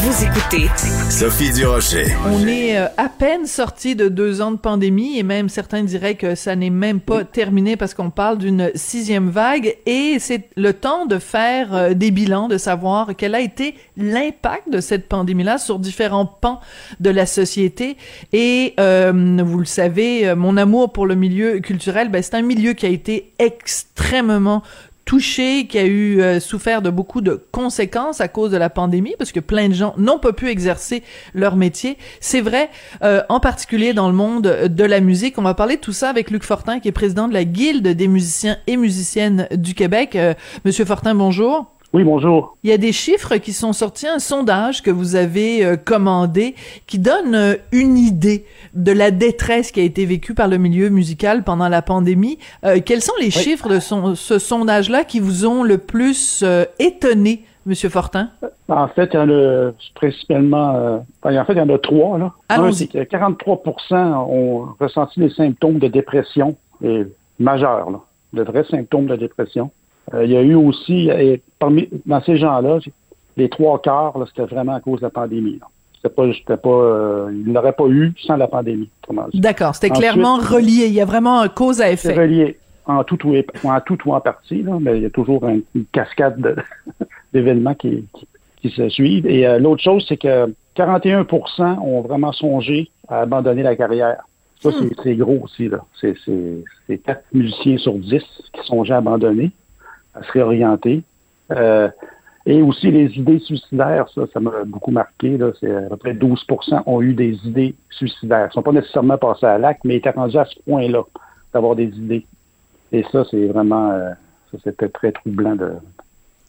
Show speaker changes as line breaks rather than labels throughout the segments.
Vous écoutez
Sophie Durocher.
On est euh, à peine sorti de deux ans de pandémie et même certains diraient que ça n'est même pas terminé parce qu'on parle d'une sixième vague et c'est le temps de faire euh, des bilans, de savoir quel a été l'impact de cette pandémie-là sur différents pans de la société. Et euh, vous le savez, mon amour pour le milieu culturel, ben, c'est un milieu qui a été extrêmement touché, qui a eu euh, souffert de beaucoup de conséquences à cause de la pandémie, parce que plein de gens n'ont pas pu exercer leur métier. C'est vrai, euh, en particulier dans le monde de la musique. On va parler de tout ça avec Luc Fortin, qui est président de la Guilde des musiciens et musiciennes du Québec. Euh, Monsieur Fortin, bonjour.
Oui, bonjour.
Il y a des chiffres qui sont sortis, un sondage que vous avez euh, commandé qui donne euh, une idée de la détresse qui a été vécue par le milieu musical pendant la pandémie. Euh, quels sont les chiffres de ce sondage-là qui vous ont le plus étonné, Monsieur Fortin?
En fait, il y en a principalement, en fait, il y en a trois. Là. Un, c'est que 43 ont ressenti des symptômes de dépression et majeurs, là, de vrais symptômes de dépression. Euh, il y a eu aussi, et parmi, dans ces gens-là, les trois quarts, c'était vraiment à cause de la pandémie. C'était pas, c'était pas, euh, il n'aurait pas eu sans la pandémie.
D'accord, c'était clairement relié. Il y a vraiment un cause à effet.
relié en tout ou en tout ou en partie, là, mais il y a toujours une, cascade d'événements qui, qui, se suivent. Et euh, l'autre chose, c'est que 41% ont vraiment songé à abandonner la carrière. Ça, hmm. c'est gros aussi. Là. C'est, c'est, 4 musiciens sur 10 qui songeaient à abandonner à se réorienter. Euh, et aussi les idées suicidaires, ça, ça m'a beaucoup marqué. Là, c'est à peu près 12% ont eu des idées suicidaires. Ils ne sont pas nécessairement passés à l'acte, mais ils étaient rendus à ce point-là d'avoir des idées. Et ça, c'est vraiment, euh, ça, c'était très troublant de,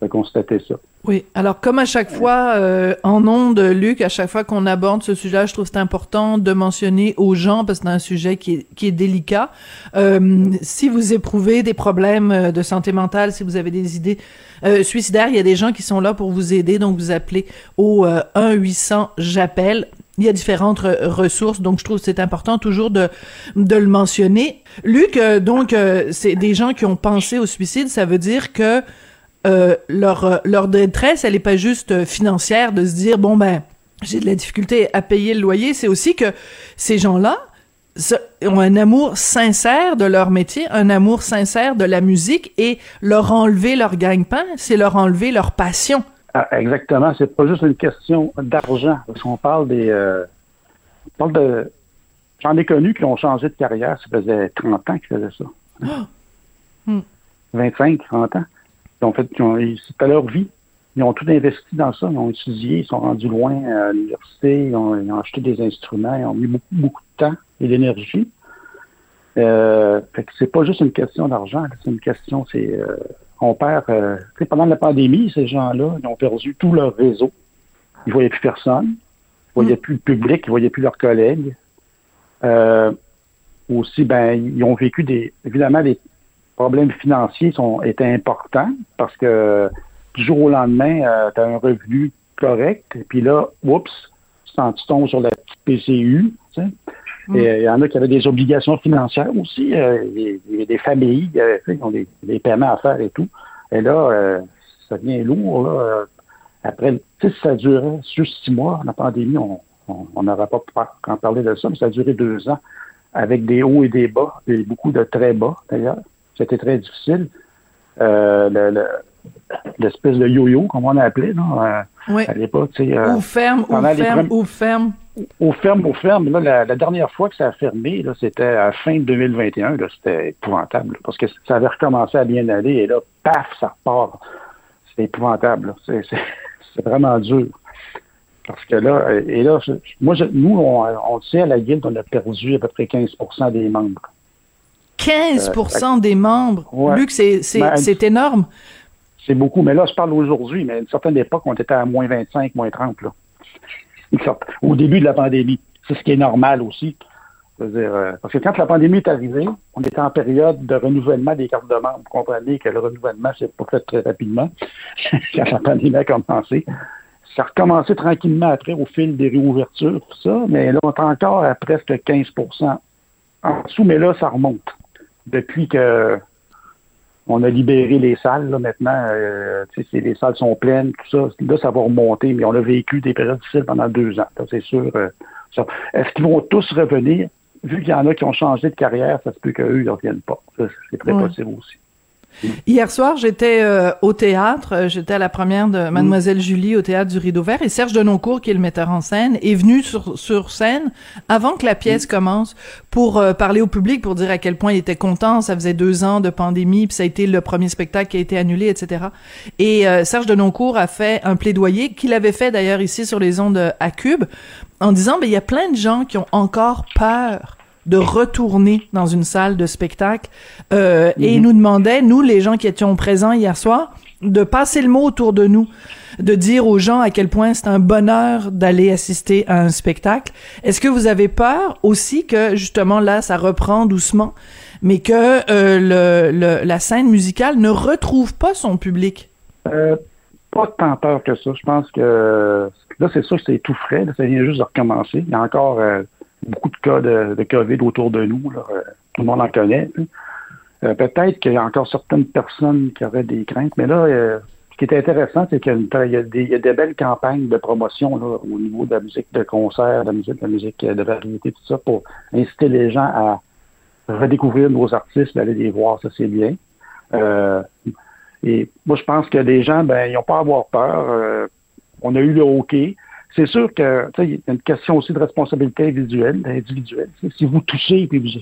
de constater ça.
Oui, alors comme à chaque fois euh, en ondes, Luc, à chaque fois qu'on aborde ce sujet, je trouve c'est important de mentionner aux gens parce que c'est un sujet qui est, qui est délicat. Euh, si vous éprouvez des problèmes euh, de santé mentale, si vous avez des idées euh, suicidaires, il y a des gens qui sont là pour vous aider, donc vous appelez au 1 800 j'appelle. Il y a différentes ressources, donc je trouve que c'est important toujours de, de le mentionner. Luc, donc c'est des gens qui ont pensé au suicide, ça veut dire que euh, leur, euh, leur détresse, elle n'est pas juste euh, financière de se dire, bon, ben, j'ai de la difficulté à payer le loyer, c'est aussi que ces gens-là ont un amour sincère de leur métier, un amour sincère de la musique et leur enlever leur gagne-pain, c'est leur enlever leur passion.
Ah, exactement, c'est pas juste une question d'argent, parce qu'on parle des... on parle de... J'en ai connu qui ont changé de carrière, ça faisait 30 ans qu'ils faisaient ça. 25, 30 ans. Ils ont fait, c'était leur vie. Ils ont tout investi dans ça. Ils ont étudié, ils sont rendus loin à l'université, ils ont, acheté des instruments, ils ont mis beaucoup, beaucoup de temps et d'énergie. Euh, fait que c'est pas juste une question d'argent, c'est une question, c'est euh, on perd. Euh, pendant la pandémie, ces gens-là, ils ont perdu tout leur réseau. Ils voyaient plus personne, ils voyaient mm. plus le public, ils voyaient plus leurs collègues. Euh, aussi, ben, ils ont vécu des, évidemment des, problèmes financiers sont, étaient importants parce que du jour au lendemain, euh, tu as un revenu correct, et puis là, oups, tu tombes sur la petite PCU. Tu sais. Mm. Et il y en a qui avaient des obligations financières aussi. Euh, il y a des familles euh, qui ont des, paiements à faire et tout. Et là, ça devient lourd. Là. Après, tu sais, si ça durait juste six mois, la pandémie, on n'aurait pas pu en parler de ça, mais ça a duré deux ans avec des hauts et des bas, et beaucoup de très bas d'ailleurs. C'était très difficile. Euh, l'espèce de yo-yo, comme on a appelé, là,
euh, à l'époque. Euh, ou ferme, ou ferme, ou ferme.
Ou ferme, ou ferme. Là, la, dernière fois que ça a fermé, c'était à fin 2021. C'était épouvantable. parce que ça avait recommencé à bien aller. Et là, paf, ça repart. C'est épouvantable. C'est vraiment dur. Parce que là, et là, moi, nous, on, on sait à la guilde, on a perdu à peu près 15% des membres.
15% euh, des membres. Luc, ben, c'est énorme.
C'est beaucoup, mais là, je parle aujourd'hui, mais à une certaine époque, on était à moins 25, moins 30, là. Au début de la pandémie. C'est ce qui est normal aussi. Euh, parce que quand la pandémie est arrivée, on était en période de renouvellement des cartes de membres. Vous comprenez que le renouvellement, c'est pas fait très rapidement quand la pandémie a commencé. Ça a recommencé tranquillement après au fil des réouvertures, tout ça, mais là, on est encore à presque 15% en dessous, mais là, ça remonte depuis que on a libéré les salles là, maintenant. Euh, les salles sont pleines, tout ça. Là, ça va remonter, mais on a vécu des périodes difficiles pendant deux ans. C'est sûr. Euh, Est-ce qu'ils vont tous revenir? Vu qu'il y en a qui ont changé de carrière, ça se peut qu'eux, ils ne reviennent pas. C'est très possible aussi.
Hier soir, j'étais euh, au théâtre, euh, j'étais à la première de Mademoiselle Julie au théâtre du Rideau Vert et Serge Denoncourt, qui est le metteur en scène, est venu sur, sur scène avant que la pièce commence pour euh, parler au public, pour dire à quel point il était content. Ça faisait deux ans de pandémie, puis ça a été le premier spectacle qui a été annulé, etc. Et Serge Denoncourt a fait un plaidoyer qu'il avait fait d'ailleurs ici sur les ondes à Cube en disant, ben il y a plein de gens qui ont encore peur de retourner dans une salle de spectacle. Euh, Et il mhm. nous demandait, nous, les gens qui étions présents hier soir, de passer le mot autour de nous, de dire aux gens à quel point c'est un bonheur d'aller assister à un spectacle. Est-ce que vous avez peur aussi que justement là, ça reprend doucement, mais que euh, le, la scène musicale ne retrouve pas son public?
Euh, pas tant peur que ça. Je pense que là, c'est sûr que c'est tout frais. ça vient juste de recommencer. Il y a encore euh, beaucoup de cas de, COVID autour de nous. Euh, tout le monde en connaît. Euh, peut-être qu'il y a encore certaines personnes qui auraient des craintes, mais là, euh, ce qui est intéressant, c'est qu'il y, a des belles campagnes de promotion au niveau de la musique de concert, de la musique, de la musique de variété, tout ça, pour inciter les gens à redécouvrir nos artistes, d'aller les voir, ça c'est bien. et moi, je pense que les gens, ben, ils n'ont pas à avoir peur. on a eu le hockey. C'est sûr que il y a une question aussi de responsabilité individuelle. individuelle. Si vous touchez et vous ne vous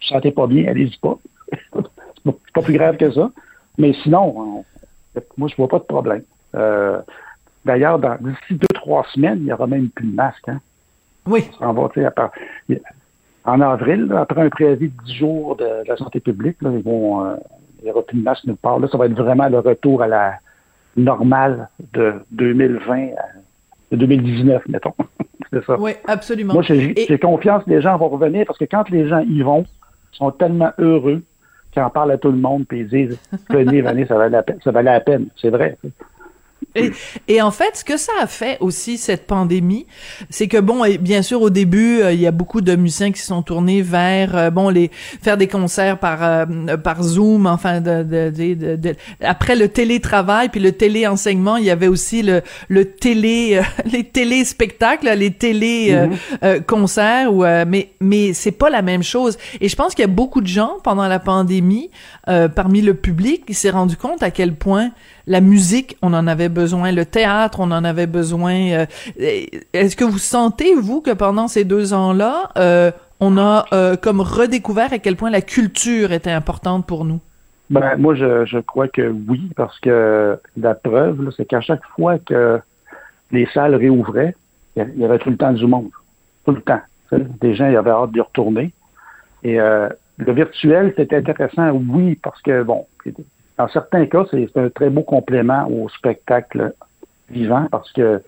sentez pas bien, allez-y pas. c'est pas plus grave que ça. Mais sinon, moi, je vois pas de problème. Euh, d'ailleurs, d'ici deux, trois semaines, il y aura même plus de masque. Hein?
Oui.
en avril, après un préavis de 10 jours de, la santé publique, là, ils vont, euh, il n'y aura plus de masque nulle part. Là, ça va être vraiment le retour à la normale de 2020 de 2019, mettons.
c'est ça. Oui, absolument.
Moi, j'ai confiance que les gens vont revenir parce que quand les gens y vont, ils sont tellement heureux qu'ils en parlent à tout le monde puis ils disent venez, venez, ça valait la peine. Ça valait la peine. C'est vrai.
Et, en fait, ce que ça a fait aussi cette pandémie, c'est que bon, bien sûr au début, euh, il y a beaucoup de musiciens qui sont tournés vers euh, bon les faire des concerts par euh, par Zoom, enfin de, de, de, après le télétravail puis le téléenseignement, il y avait aussi le le télé les télé spectacles, les télé mm-hmm. concerts ou mais mais c'est pas la même chose. Et je pense qu'il y a beaucoup de gens pendant la pandémie parmi le public qui s'est rendu compte à quel point la musique, on en avait besoin, le théâtre, on en avait besoin. Euh, est-ce que vous sentez, vous, que pendant ces deux ans-là, euh, on a euh, comme redécouvert à quel point la culture était importante pour nous?
Ben, moi, je, crois que oui, parce que la preuve, c'est qu'à chaque fois que les salles réouvraient, il y avait tout le temps du monde. Tout le temps. Des gens, ils avaient hâte d'y retourner. Et le virtuel, c'était intéressant, oui, parce que, bon, dans certains cas, c'est un très beau complément au spectacle vivant parce que,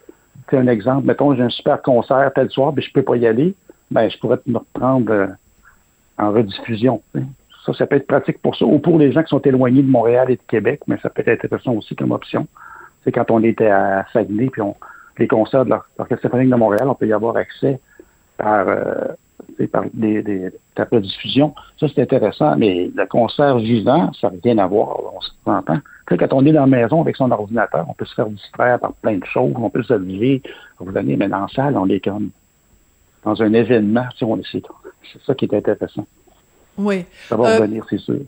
c'est un exemple, mettons, j'ai un super concert tel soir, mais je peux pas y aller, ben, je pourrais me reprendre euh, en rediffusion. Ça, ça peut être pratique pour ça, ou pour les gens qui sont éloignés de Montréal et de Québec, mais ça peut être intéressant aussi comme option. C'est quand on était à Saguenay, puis on, les concerts de l'Orchestre symphonique de Montréal, on peut y avoir accès par euh, par des, des, de diffusion. Ça, c'est intéressant, mais le concert vivant, ça n'a rien à voir, on s'entend. Quand on est dans la maison avec son ordinateur, on peut se faire distraire par plein de choses, on peut se lever, revenir, mais dans la salle, on est comme dans un événement, tu sais, c'est ça qui est intéressant.
Oui.
Ça va euh, revenir, c'est sûr.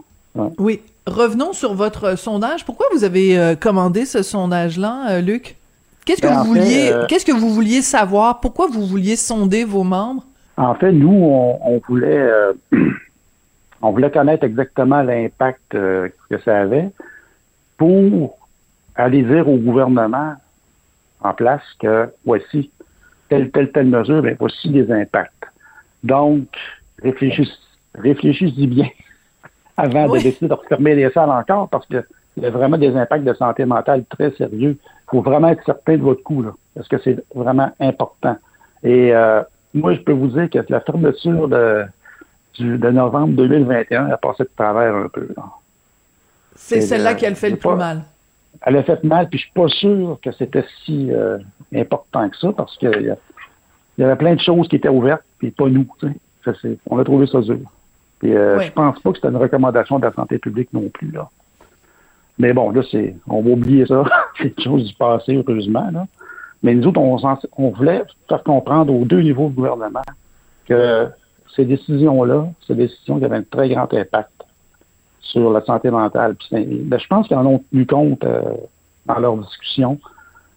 Oui. Revenons sur votre sondage. Pourquoi vous avez euh, commandé ce sondage-là, euh, Luc? Qu'est-ce que ben, vous vouliez, qu'est-ce que vous vouliez savoir? Pourquoi vous vouliez sonder vos membres?
En fait, nous, on, voulait euh, on voulait connaître exactement l'impact euh, que ça avait pour aller dire au gouvernement en place que voici telle, telle, telle mesure, mais voici des impacts. Donc, réfléchissez, réfléchissez bien avant de décider de refermer les salles encore parce qu'il y a vraiment des impacts de santé mentale très sérieux. Il faut vraiment être certain de votre coup, là, parce que c'est vraiment important. Et euh, moi, je peux vous dire que la fermeture de, de novembre 2021 a passé de travers un peu.
C'est celle-là qui a fait le plus mal.
Elle a fait mal, puis je suis pas sûr que c'était si euh, important que ça, parce qu'il y, y, avait plein de choses qui étaient ouvertes, puis pas nous. on a trouvé ça dur. Puis euh, je pense pas que c'était une recommandation de la santé publique non plus. Là. Mais bon, là, c'est, on va oublier ça. c'est une chose du passé, heureusement. Là. Mais nous autres, on, voulait faire comprendre aux deux niveaux de gouvernement que ces décisions-là, ces décisions qui avaient un très grand impact sur la santé mentale. Ben, je pense qu'ils en ont tenu compte euh, dans leur discussion.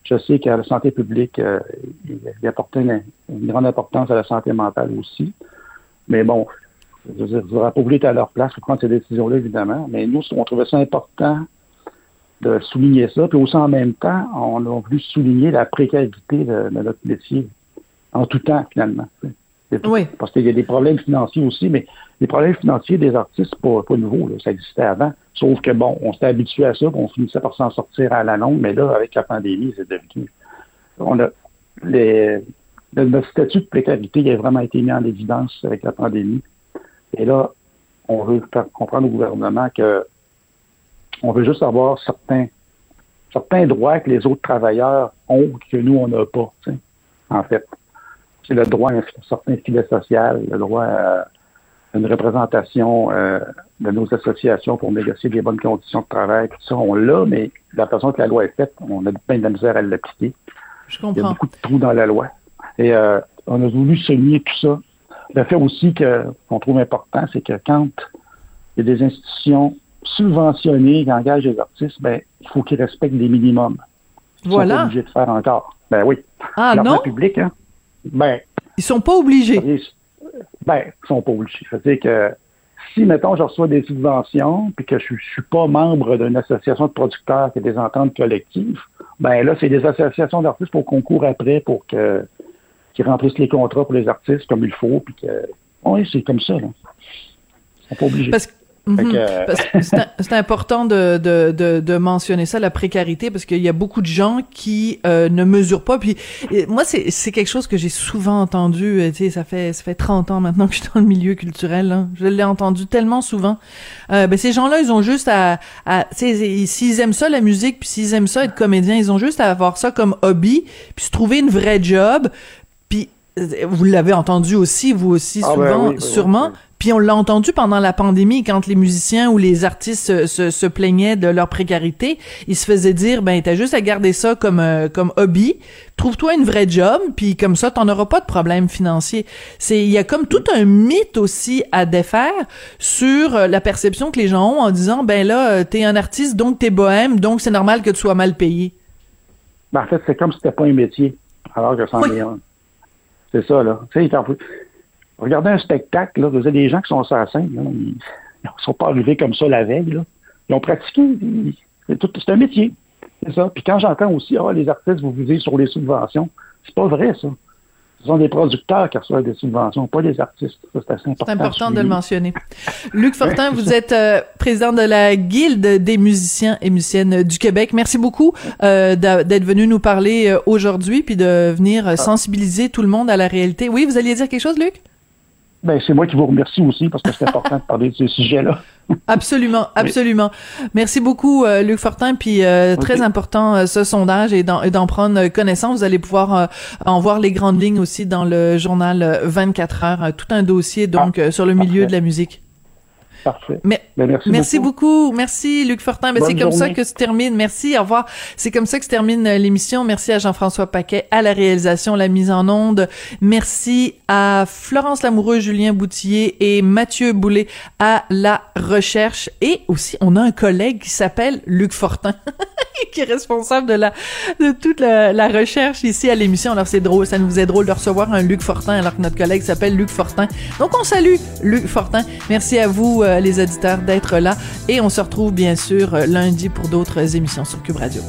Je sais qu'à la santé publique, euh, il apportait une, une, grande importance à la santé mentale aussi. Mais bon, je veux dire, pas à leur place pour prendre ces décisions-là, évidemment. Mais nous, on trouvait ça important de souligner ça. Puis aussi, en même temps, on a voulu souligner la précarité de, notre métier en tout temps, finalement.
Oui.
Parce qu'il y a des problèmes financiers aussi, mais les problèmes financiers des artistes, pas, pas nouveau, ça existait avant. Sauf que, bon, on s'était habitué à ça, on finissait par s'en sortir à la longue, mais là, avec la pandémie, c'est devenu... On a... Les, notre statut de précarité a vraiment été mis en évidence avec la pandémie. Et là, on veut faire comprendre au gouvernement que on veut juste avoir certains, certains droits que les autres travailleurs ont que nous, on n'a pas, en fait. C'est le droit à un certain filet social, le droit à une représentation euh, de nos associations pour négocier des bonnes conditions de travail, tout ça, on l'a, mais la façon que la loi est faite, on a plein de misère à l'appliquer.
Je comprends.
Il y a beaucoup de trous dans la loi. Et euh, on a voulu souligner tout ça le fait aussi qu'on trouve important, c'est que quand il y a des institutions subventionnées qui engagent des artistes, ben, il faut qu'ils respectent des minimums. Ils
voilà.
sont pas obligés de faire encore. Ben oui.
Ah non?
public, hein? Ben.
Ils sont pas obligés.
Ben, ils sont pas obligés. C'est-à-dire que si, mettons, je reçois des subventions, puis que je, ne suis pas membre d'une association de producteurs qui a des ententes collectives, ben là, c'est des associations d'artistes pour qu'on court après pour que qui remplissent les contrats pour les artistes comme il faut, puis que oui, c'est comme ça. Là. Ils pas obligés.
Parce que mhm. c'est important de, de, de, mentionner ça, la précarité, parce qu'il y a beaucoup de gens qui euh, ne mesurent pas. Puis moi, c'est quelque chose que j'ai souvent entendu. Euh, tu sais, ça fait ça fait 30 ans maintenant que je suis dans le milieu culturel. Hein. Je l'ai entendu tellement souvent. Euh, ben, ces gens-là, ils ont juste à, à s'ils aiment ça la musique, puis s'ils aiment ça être comédien, ils ont juste à avoir ça comme hobby, puis se trouver une vraie job, vous l'avez entendu aussi, vous aussi, ah, ben souvent, sûrement. Puis on l'a entendu pendant la pandémie, quand les musiciens ou les artistes se, se, plaignaient de leur précarité, ils se faisaient dire, ben t'as juste à garder ça comme euh, comme hobby, trouve-toi une vraie job, puis comme ça t'en auras pas de problème financier. C'est il y a comme tout un mythe aussi à défaire sur euh, la perception que les gens ont en disant, ben là euh, t'es un artiste donc t'es bohème, donc c'est normal que tu sois mal payé.
Ben, en fait c'est comme si c'était pas un métier, alors que c'en est un. C'est ça, là. Tu sais, regardez un spectacle, là, vous avez des gens qui sont scène, ils ne sont pas arrivés comme ça la veille, là. Ils ont pratiqué. C'est un métier. C'est ça. Puis quand j'entends aussi, ah, les artistes, vous visez sur les subventions, c'est pas vrai, ça. Ce sont des producteurs qui reçoivent des subventions, pas des artistes. c'est assez important.
C'est important de le mentionner. Luc Fortin, vous êtes euh, président de la Guilde des musiciens et musiciennes du Québec. Merci beaucoup euh, d'être venu nous parler euh, aujourd'hui puis de venir ah. sensibiliser tout le monde à la réalité. Oui, vous alliez dire quelque chose, Luc?
Ben, c'est moi qui vous remercie aussi parce que c'est important de parler de ce sujet-là.
absolument, absolument. Merci beaucoup, euh, Luc Fortin. Puis euh, très important euh, ce sondage et d'en prendre connaissance. Vous allez pouvoir en voir les grandes lignes aussi dans le journal 24 heures. tout un dossier donc ah, sur le milieu de la musique.
Parfait.
Mais, ben, merci, beaucoup. Merci, Luc Fortin. Ben, c'est comme ça que se termine. Merci. Au revoir. C'est comme ça que se termine euh, l'émission. Merci à Jean-François Paquet à la réalisation, la mise en onde. Merci à Florence Lamoureux, Julien Boutillier et Mathieu Boulet à la recherche. Et aussi, on a un collègue qui s'appelle Luc Fortin, qui est responsable de la, de toute la, la recherche ici à l'émission. Alors, c'est drôle. Ça nous est drôle de recevoir un Luc Fortin alors que notre collègue s'appelle Luc Fortin. Donc, on salue Luc Fortin. Merci à vous. Euh, les auditeurs d'être là et on se retrouve bien sûr lundi pour d'autres émissions sur Cube Radio.